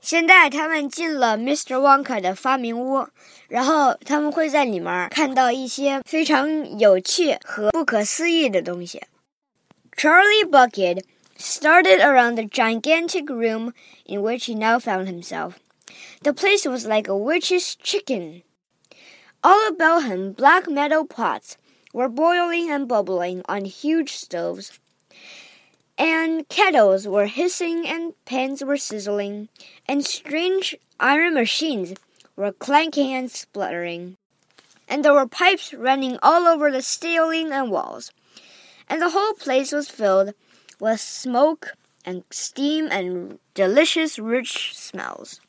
现在他们进了 Mr. Wonka 的发明屋，然后他们会在里面看到一些非常有趣和不可思议的东西。Charlie Bucket started around the gigantic room in which he now found himself. The place was like a witch's chicken. All about him, black metal pots were boiling and bubbling on huge stoves and kettles were hissing and pans were sizzling, and strange iron machines were clanking and spluttering. And there were pipes running all over the ceiling and walls, and the whole place was filled with smoke and steam and delicious rich smells.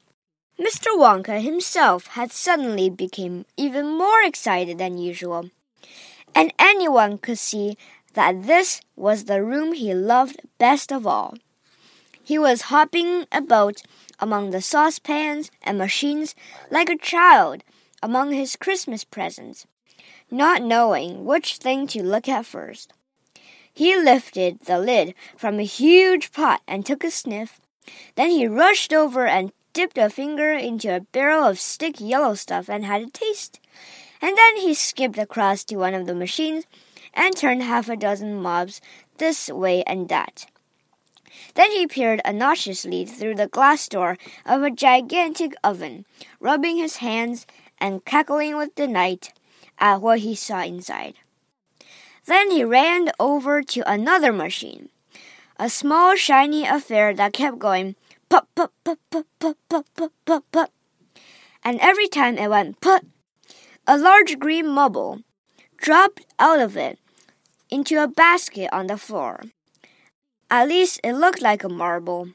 Mr. Wonka himself had suddenly become even more excited than usual, and anyone could see that this was the room he loved best of all. He was hopping about among the saucepans and machines like a child among his Christmas presents, not knowing which thing to look at first. He lifted the lid from a huge pot and took a sniff. Then he rushed over and dipped a finger into a barrel of stick yellow stuff and had a taste. And then he skipped across to one of the machines and turned half a dozen mobs this way and that. Then he peered anxiously through the glass door of a gigantic oven, rubbing his hands and cackling with delight at what he saw inside. Then he ran over to another machine, a small shiny affair that kept going pop pop pop pop pop pop pop pop pop. And every time it went put, a large green mubble dropped out of it into a basket on the floor. At least it looked like a marble.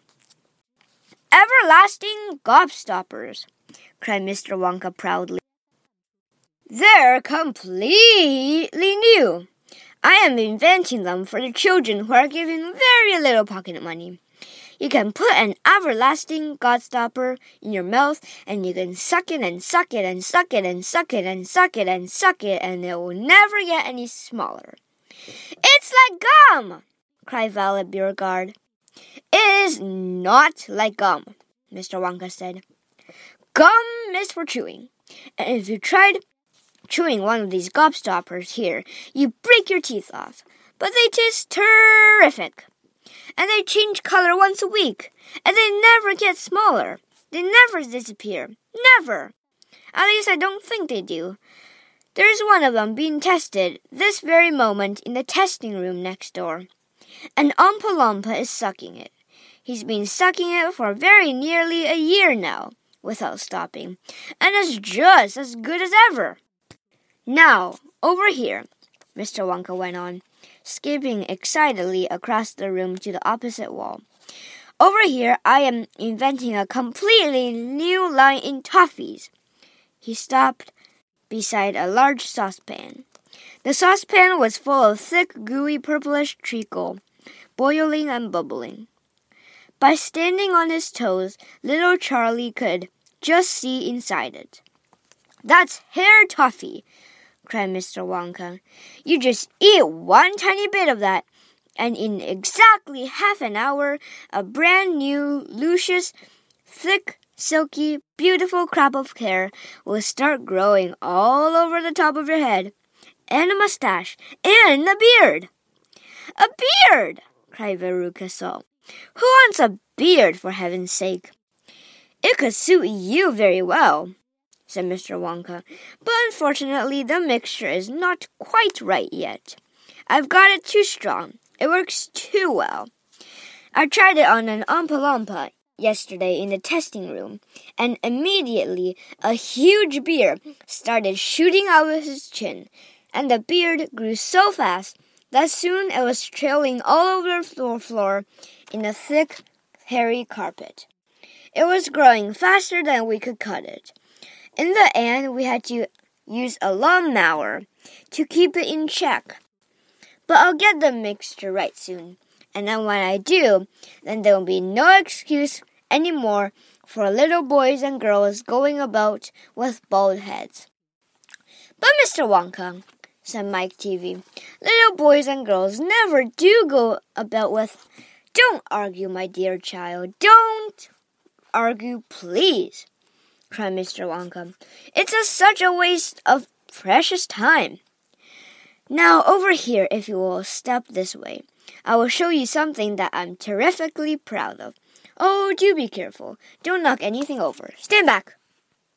Everlasting gobstoppers, cried Mr. Wonka proudly. They're completely new. I am inventing them for the children who are given very little pocket money. You can put an everlasting Gobstopper in your mouth and you can suck it and suck it and suck it and suck it and suck it and suck it and it will never get any smaller. It's like gum! cried Violet Beauregarde. It is not like gum, Mr. Wonka said. Gum is for chewing, and if you tried chewing one of these gobstoppers here, you'd break your teeth off. But they taste terrific. And they change color once a week, and they never get smaller. They never disappear. Never. At least I don't think they do. There's one of them being tested this very moment in the testing room next door. And Oompa Loompa is sucking it. He's been sucking it for very nearly a year now, without stopping, and it's just as good as ever. Now, over here, Mr. Wonka went on, skipping excitedly across the room to the opposite wall. Over here, I am inventing a completely new line in toffees. He stopped beside a large saucepan. The saucepan was full of thick, gooey, purplish treacle, boiling and bubbling. By standing on his toes, little Charlie could just see inside it. That's hair toffee, cried Mr. Wonka. You just eat one tiny bit of that, and in exactly half an hour, a brand new, luscious, thick, silky, beautiful crop of hair will start growing all over the top of your head, and a mustache, and a beard. A beard! cried Veruca Salt. Who wants a beard, for heaven's sake? It could suit you very well, said Mr. Wonka, but unfortunately the mixture is not quite right yet. I've got it too strong. It works too well. I tried it on an Oompa Loompa yesterday in the testing room, and immediately a huge beard started shooting out of his chin, and the beard grew so fast that soon it was trailing all over the floor in a thick, hairy carpet. It was growing faster than we could cut it. In the end, we had to use a lawnmower to keep it in check. But I'll get the mixture right soon. And then when I do, then there will be no excuse anymore for little boys and girls going about with bald heads. But Mr. Wonka, said Mike Teavee, little boys and girls never do go about with. Don't argue, my dear child. Don't argue, please, cried Mr. Wonka. It's a, such a waste of precious time. Now, over here, if you will step this way, I will show you something that I'm terrifically proud of. Oh, do be careful. Don't knock anything over. Stand back.